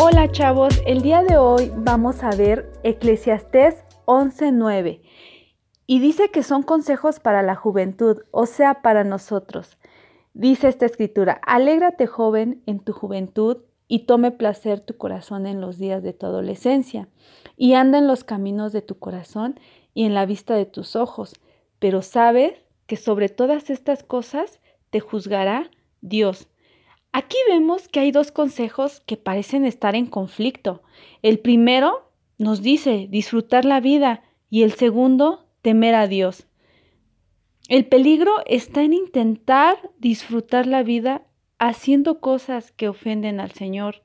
Hola chavos, el día de hoy vamos a ver Eclesiastés 11.9 y dice que son consejos para la juventud, o sea, para nosotros. Dice esta escritura, alégrate joven en tu juventud y tome placer tu corazón en los días de tu adolescencia y anda en los caminos de tu corazón y en la vista de tus ojos, pero sabes que sobre todas estas cosas te juzgará Dios Aquí vemos que hay dos consejos que parecen estar en conflicto. El primero nos dice disfrutar la vida y el segundo temer a Dios. El peligro está en intentar disfrutar la vida haciendo cosas que ofenden al Señor.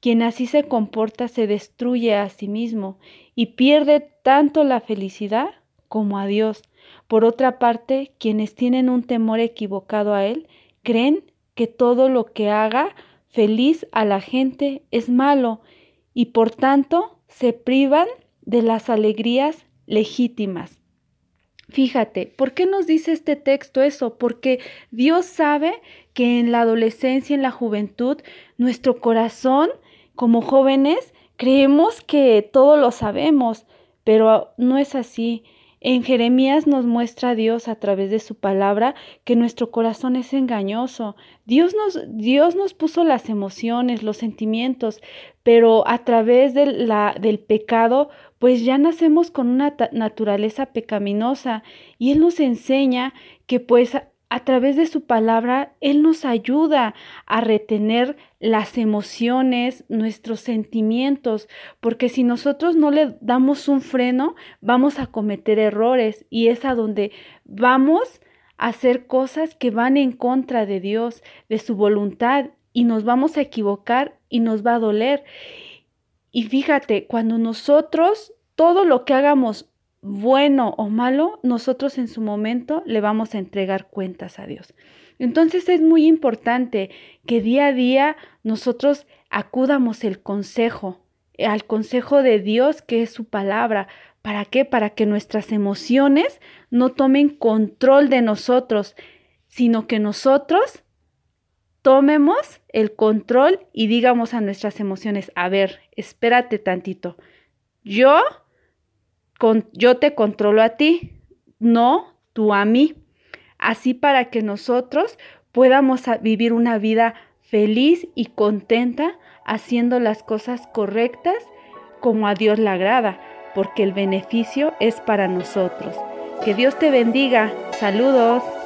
Quien así se comporta se destruye a sí mismo y pierde tanto la felicidad como a Dios. Por otra parte, quienes tienen un temor equivocado a Él creen que todo lo que haga feliz a la gente es malo y por tanto se privan de las alegrías legítimas. Fíjate, ¿por qué nos dice este texto eso? Porque Dios sabe que en la adolescencia, en la juventud, nuestro corazón, como jóvenes, creemos que todo lo sabemos, pero no es así. En Jeremías nos muestra Dios a través de su palabra que nuestro corazón es engañoso. Dios nos, Dios nos puso las emociones, los sentimientos, pero a través de la, del pecado, pues ya nacemos con una naturaleza pecaminosa y Él nos enseña que pues a través de su palabra, Él nos ayuda a retener las emociones, nuestros sentimientos, porque si nosotros no le damos un freno, vamos a cometer errores y es a donde vamos a hacer cosas que van en contra de Dios, de su voluntad, y nos vamos a equivocar y nos va a doler. Y fíjate, cuando nosotros todo lo que hagamos bueno o malo, nosotros en su momento le vamos a entregar cuentas a Dios. Entonces es muy importante que día a día nosotros acudamos el consejo, al consejo de Dios que es su palabra. ¿Para qué? Para que nuestras emociones no tomen control de nosotros, sino que nosotros tomemos el control y digamos a nuestras emociones, a ver, espérate tantito. Yo yo te controlo a ti, no tú a mí. Así para que nosotros podamos vivir una vida feliz y contenta haciendo las cosas correctas como a Dios le agrada, porque el beneficio es para nosotros. Que Dios te bendiga. Saludos.